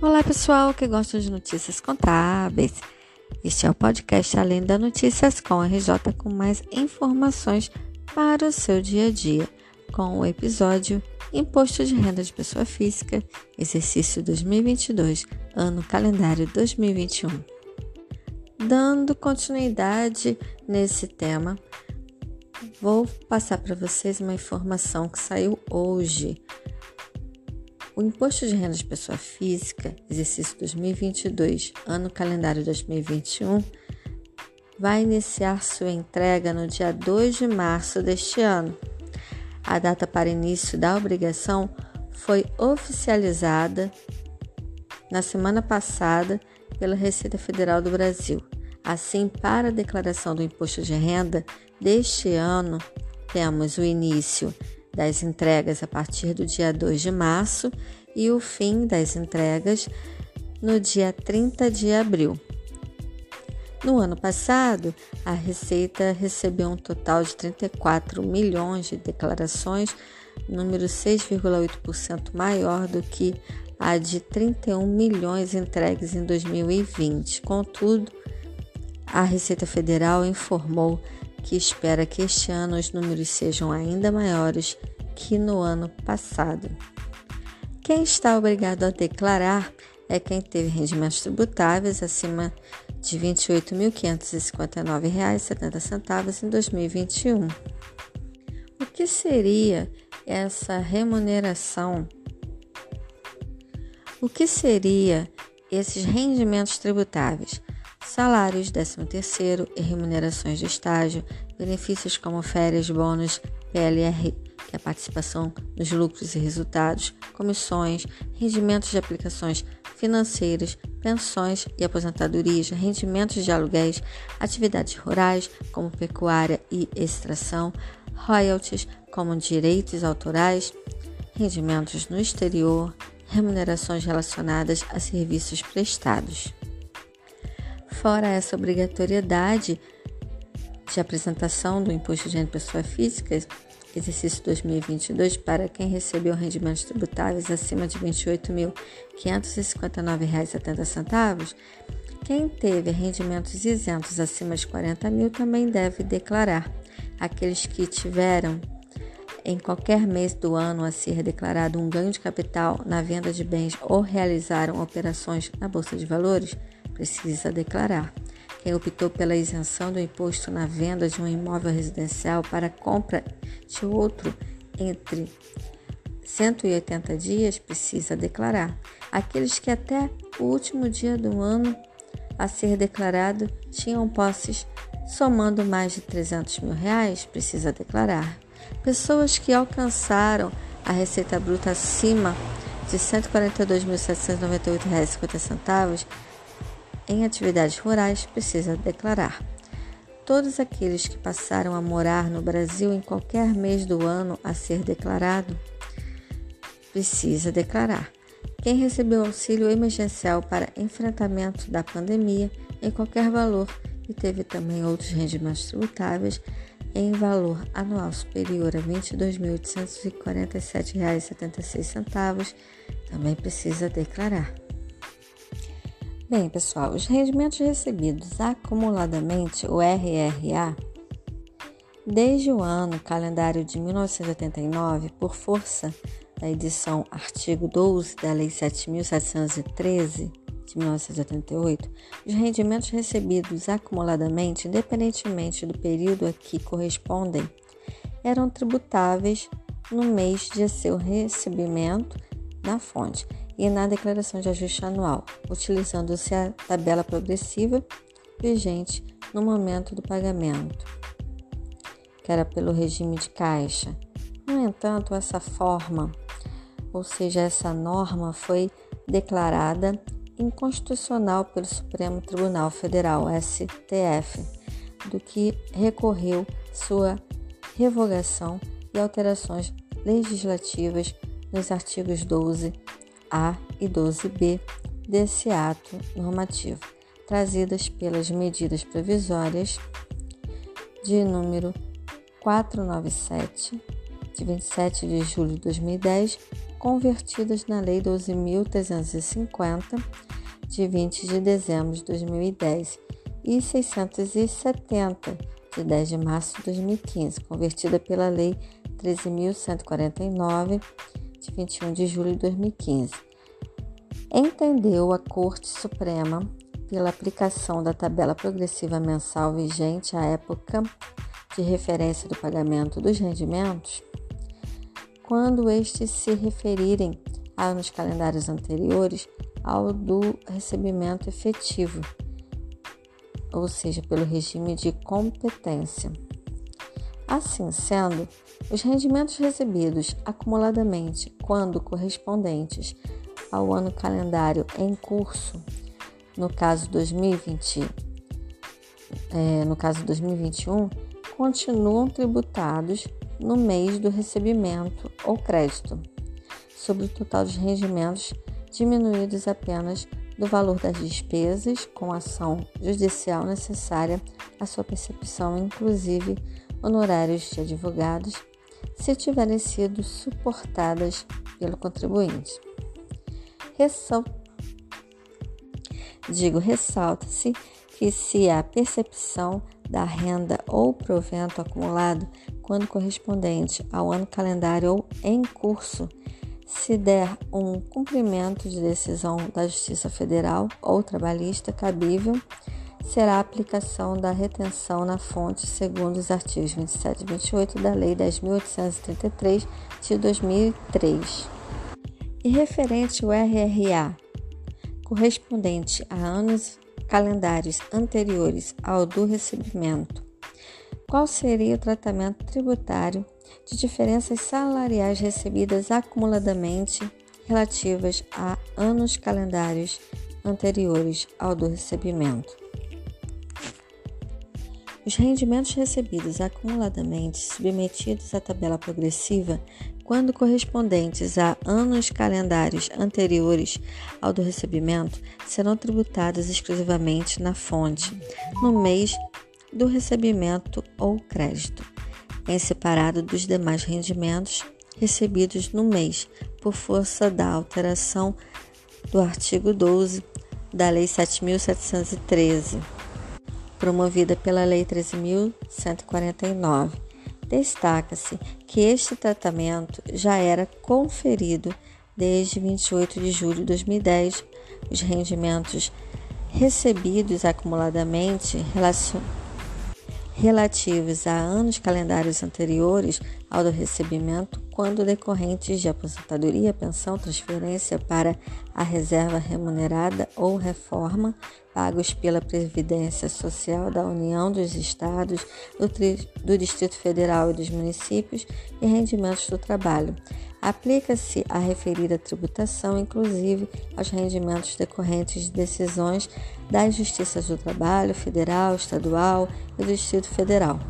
Olá, pessoal que gosta de notícias contábeis. Este é o podcast Além da Notícias com RJ com mais informações para o seu dia a dia, com o episódio Imposto de Renda de Pessoa Física, exercício 2022, ano calendário 2021. Dando continuidade nesse tema, vou passar para vocês uma informação que saiu hoje o Imposto de Renda de Pessoa Física, exercício 2022, ano calendário 2021, vai iniciar sua entrega no dia 2 de março deste ano. A data para início da obrigação foi oficializada na semana passada pela Receita Federal do Brasil. Assim, para a declaração do imposto de renda deste ano, temos o início das entregas a partir do dia 2 de março e o fim das entregas no dia 30 de abril. No ano passado, a Receita recebeu um total de 34 milhões de declarações, número 6,8% maior do que a de 31 milhões entregues em 2020. Contudo, a Receita Federal informou que espera que este ano os números sejam ainda maiores que no ano passado. Quem está obrigado a declarar é quem teve rendimentos tributáveis acima de R$ 28.559,70 em 2021. O que seria essa remuneração? O que seria esses rendimentos tributáveis? Salários, 13º e remunerações de estágio, benefícios como férias, bônus, PLR que é a participação nos lucros e resultados, comissões, rendimentos de aplicações financeiras, pensões e aposentadorias, rendimentos de aluguéis, atividades rurais, como pecuária e extração, royalties, como direitos autorais, rendimentos no exterior, remunerações relacionadas a serviços prestados. Fora essa obrigatoriedade de apresentação do imposto de renda pessoa física, exercício 2022 para quem recebeu rendimentos tributáveis acima de R$ 28.559,70, quem teve rendimentos isentos acima de 40 mil também deve declarar. Aqueles que tiveram em qualquer mês do ano a ser declarado um ganho de capital na venda de bens ou realizaram operações na bolsa de valores, precisa declarar. Quem optou pela isenção do imposto na venda de um imóvel residencial para compra de outro entre 180 dias precisa declarar. Aqueles que até o último dia do ano a ser declarado tinham posses somando mais de 300 mil reais precisa declarar. Pessoas que alcançaram a receita bruta acima de R$ 142.798,50 em atividades rurais precisa declarar. Todos aqueles que passaram a morar no Brasil em qualquer mês do ano a ser declarado precisa declarar. Quem recebeu auxílio emergencial para enfrentamento da pandemia em qualquer valor e teve também outros rendimentos tributáveis em valor anual superior a R$ 22.847,76 também precisa declarar. Bem, pessoal, os rendimentos recebidos acumuladamente, o RRA, desde o ano calendário de 1989, por força da edição artigo 12 da Lei 7.713 de 1988, os rendimentos recebidos acumuladamente, independentemente do período a que correspondem, eram tributáveis no mês de seu recebimento na fonte e na declaração de ajuste anual, utilizando-se a tabela progressiva vigente no momento do pagamento, que era pelo regime de caixa. No entanto, essa forma, ou seja, essa norma, foi declarada inconstitucional pelo Supremo Tribunal Federal, STF, do que recorreu sua revogação e alterações legislativas nos artigos 12 a e 12B desse ato normativo, trazidas pelas medidas provisórias de número 497 de 27 de julho de 2010, convertidas na Lei 12.350, de 20 de dezembro de 2010, e 670, de 10 de março de 2015, convertida pela Lei 13.149, de 21 de julho de 2015. Entendeu a Corte Suprema pela aplicação da tabela progressiva mensal vigente à época de referência do pagamento dos rendimentos, quando estes se referirem a anos calendários anteriores ao do recebimento efetivo, ou seja, pelo regime de competência. Assim sendo, os rendimentos recebidos acumuladamente quando correspondentes ao ano calendário em curso, no caso 2020, é, no caso 2021, continuam tributados no mês do recebimento ou crédito, sobre o total dos rendimentos diminuídos apenas do valor das despesas com ação judicial necessária à sua percepção, inclusive honorários de advogados, se tiverem sido suportadas pelo contribuinte. Ressal... Digo, ressalta-se que se a percepção da renda ou provento acumulado quando correspondente ao ano calendário ou em curso, se der um cumprimento de decisão da Justiça Federal ou trabalhista cabível, será a aplicação da retenção na fonte segundo os artigos 27 e 28 da Lei 10.833 de 2003. E referente ao RRA, correspondente a anos calendários anteriores ao do recebimento, qual seria o tratamento tributário de diferenças salariais recebidas acumuladamente relativas a anos calendários anteriores ao do recebimento. Os rendimentos recebidos acumuladamente submetidos à tabela progressiva quando correspondentes a anos calendários anteriores ao do recebimento, serão tributados exclusivamente na fonte, no mês do recebimento ou crédito, em separado dos demais rendimentos recebidos no mês, por força da alteração do artigo 12 da Lei 7.713, promovida pela Lei 13.149 Destaca-se que este tratamento já era conferido desde 28 de julho de 2010. Os rendimentos recebidos acumuladamente relativos a anos calendários anteriores ao do recebimento, quando decorrentes de aposentadoria, pensão, transferência para a reserva remunerada ou reforma, pagos pela Previdência Social da União dos Estados, do, do Distrito Federal e dos municípios e rendimentos do trabalho. Aplica-se a referida tributação, inclusive, aos rendimentos decorrentes de decisões das Justiças do Trabalho Federal, Estadual e do Distrito Federal,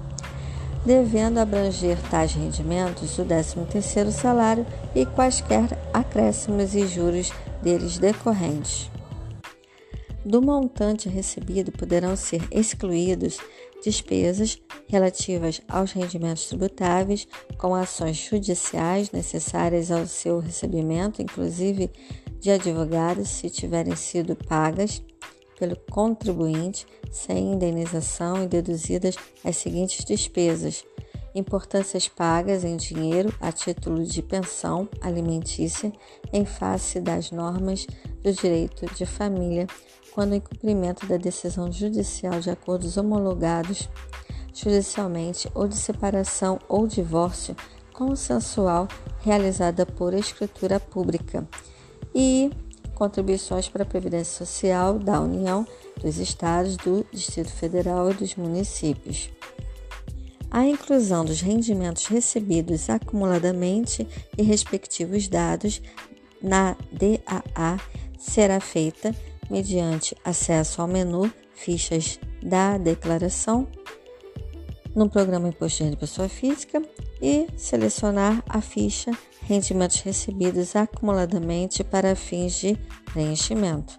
devendo abranger tais rendimentos o 13º salário e quaisquer acréscimos e juros deles decorrentes. Do montante recebido poderão ser excluídos despesas relativas aos rendimentos tributáveis, com ações judiciais necessárias ao seu recebimento, inclusive de advogados, se tiverem sido pagas pelo contribuinte sem indenização e deduzidas as seguintes despesas: importâncias pagas em dinheiro a título de pensão alimentícia em face das normas do direito de família, quando em cumprimento da decisão judicial de acordos homologados judicialmente ou de separação ou divórcio consensual realizada por escritura pública e contribuições para a Previdência Social da União, dos Estados, do Distrito Federal e dos municípios. A inclusão dos rendimentos recebidos acumuladamente e respectivos dados na DAA será feita mediante acesso ao menu Fichas da Declaração no programa Imposto de Pessoa Física e selecionar a ficha Rendimentos recebidos acumuladamente para fins de preenchimento.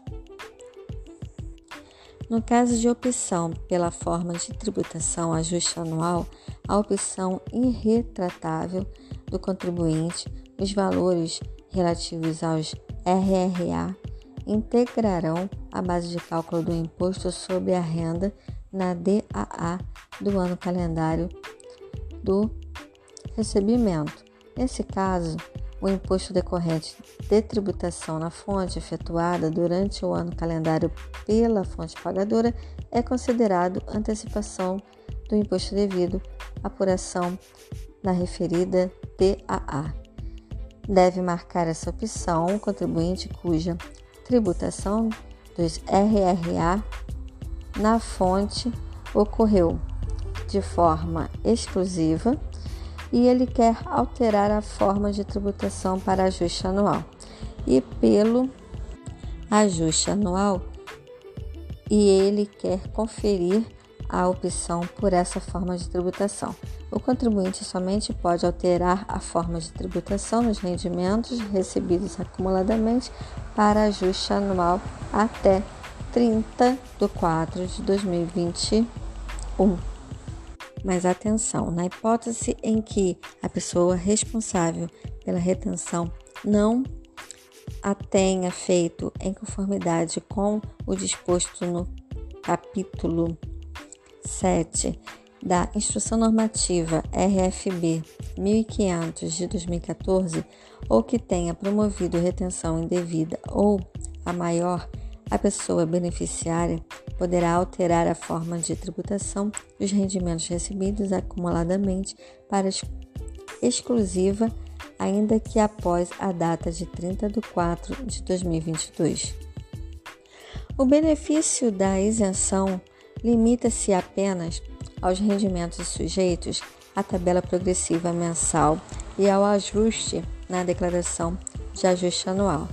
No caso de opção pela forma de tributação ajuste anual, a opção irretratável do contribuinte, os valores relativos aos RRA integrarão a base de cálculo do imposto sobre a renda na DAA do ano calendário do recebimento. Nesse caso, o imposto decorrente de tributação na fonte efetuada durante o ano calendário pela fonte pagadora é considerado antecipação do imposto devido, apuração na referida TAA. Deve marcar essa opção o contribuinte cuja tributação dos RRA na fonte ocorreu de forma exclusiva e ele quer alterar a forma de tributação para ajuste anual. E pelo ajuste anual, e ele quer conferir a opção por essa forma de tributação. O contribuinte somente pode alterar a forma de tributação nos rendimentos recebidos acumuladamente para ajuste anual até 30 de 4 de 2021. Mas atenção, na hipótese em que a pessoa responsável pela retenção não a tenha feito em conformidade com o disposto no capítulo 7 da Instrução Normativa RFB 1500 de 2014 ou que tenha promovido retenção indevida ou a maior, a pessoa beneficiária poderá alterar a forma de tributação dos rendimentos recebidos acumuladamente para exclusiva, ainda que após a data de 30 de 4 de 2022. O benefício da isenção limita-se apenas aos rendimentos sujeitos à tabela progressiva mensal e ao ajuste na declaração de ajuste anual.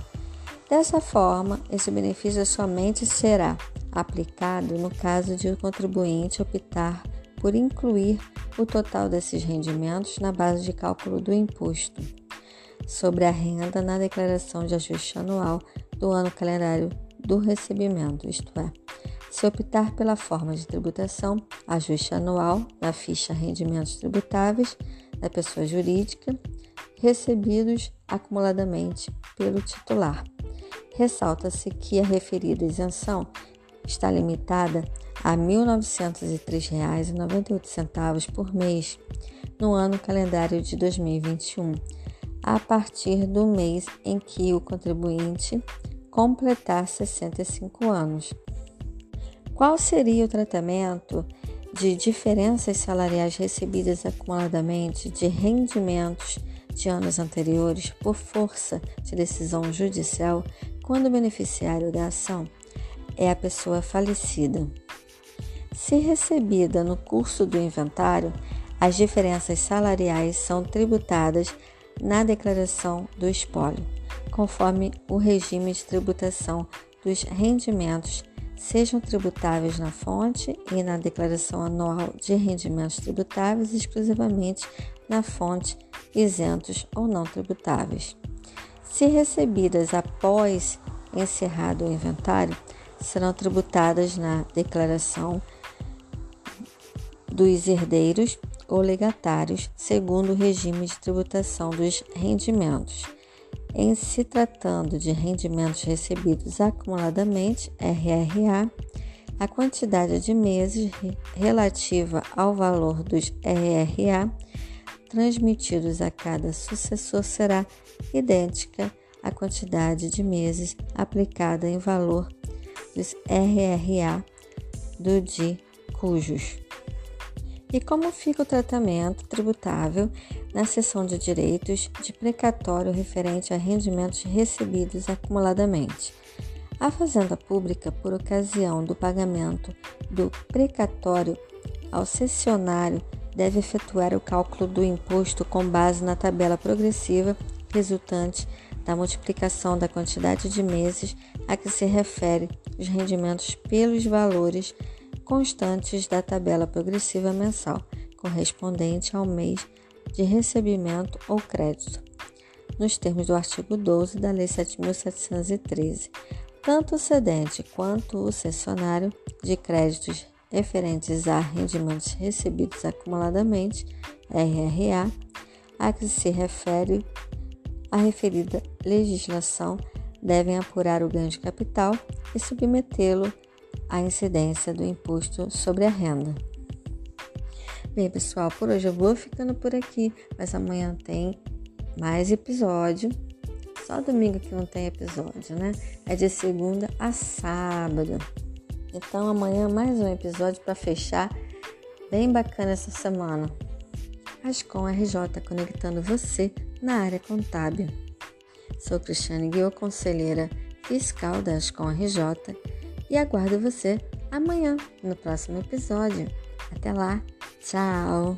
Dessa forma, esse benefício somente será aplicado no caso de o contribuinte optar por incluir o total desses rendimentos na base de cálculo do imposto sobre a renda na declaração de ajuste anual do ano calendário do recebimento, isto é, se optar pela forma de tributação, ajuste anual na ficha rendimentos tributáveis da pessoa jurídica recebidos acumuladamente pelo titular. Ressalta-se que a referida isenção está limitada a R$ 1.903,98 por mês no ano calendário de 2021, a partir do mês em que o contribuinte completar 65 anos. Qual seria o tratamento de diferenças salariais recebidas acumuladamente de rendimentos de anos anteriores por força de decisão judicial quando o beneficiário da ação é a pessoa falecida. Se recebida no curso do inventário, as diferenças salariais são tributadas na declaração do espólio, conforme o regime de tributação dos rendimentos sejam tributáveis na fonte e na declaração anual de rendimentos tributáveis exclusivamente na fonte isentos ou não tributáveis. Se recebidas após encerrado o inventário, serão tributadas na declaração dos herdeiros ou legatários, segundo o regime de tributação dos rendimentos. Em se tratando de rendimentos recebidos acumuladamente, RRA, a quantidade de meses relativa ao valor dos RRA transmitidos a cada sucessor será idêntica à quantidade de meses aplicada em valor dos RRA do de cujos. E como fica o tratamento tributável na seção de direitos de precatório referente a rendimentos recebidos acumuladamente? A Fazenda Pública, por ocasião do pagamento do precatório ao cessionário, deve efetuar o cálculo do imposto com base na tabela progressiva resultante da multiplicação da quantidade de meses a que se refere os rendimentos pelos valores constantes da tabela progressiva mensal, correspondente ao mês de recebimento ou crédito, nos termos do artigo 12 da Lei 7.713. Tanto o cedente quanto o cessionário de créditos referentes a rendimentos recebidos acumuladamente, RRA, a que se refere a referida legislação devem apurar o ganho de capital e submetê-lo à incidência do imposto sobre a renda. Bem, pessoal, por hoje eu vou ficando por aqui, mas amanhã tem mais episódio. Só domingo que não tem episódio, né? É de segunda a sábado. Então amanhã mais um episódio para fechar bem bacana essa semana. Ascom RJ conectando você na área contábil. Sou Cristiane Guiô, conselheira fiscal da Ascom RJ e aguardo você amanhã no próximo episódio. Até lá, tchau!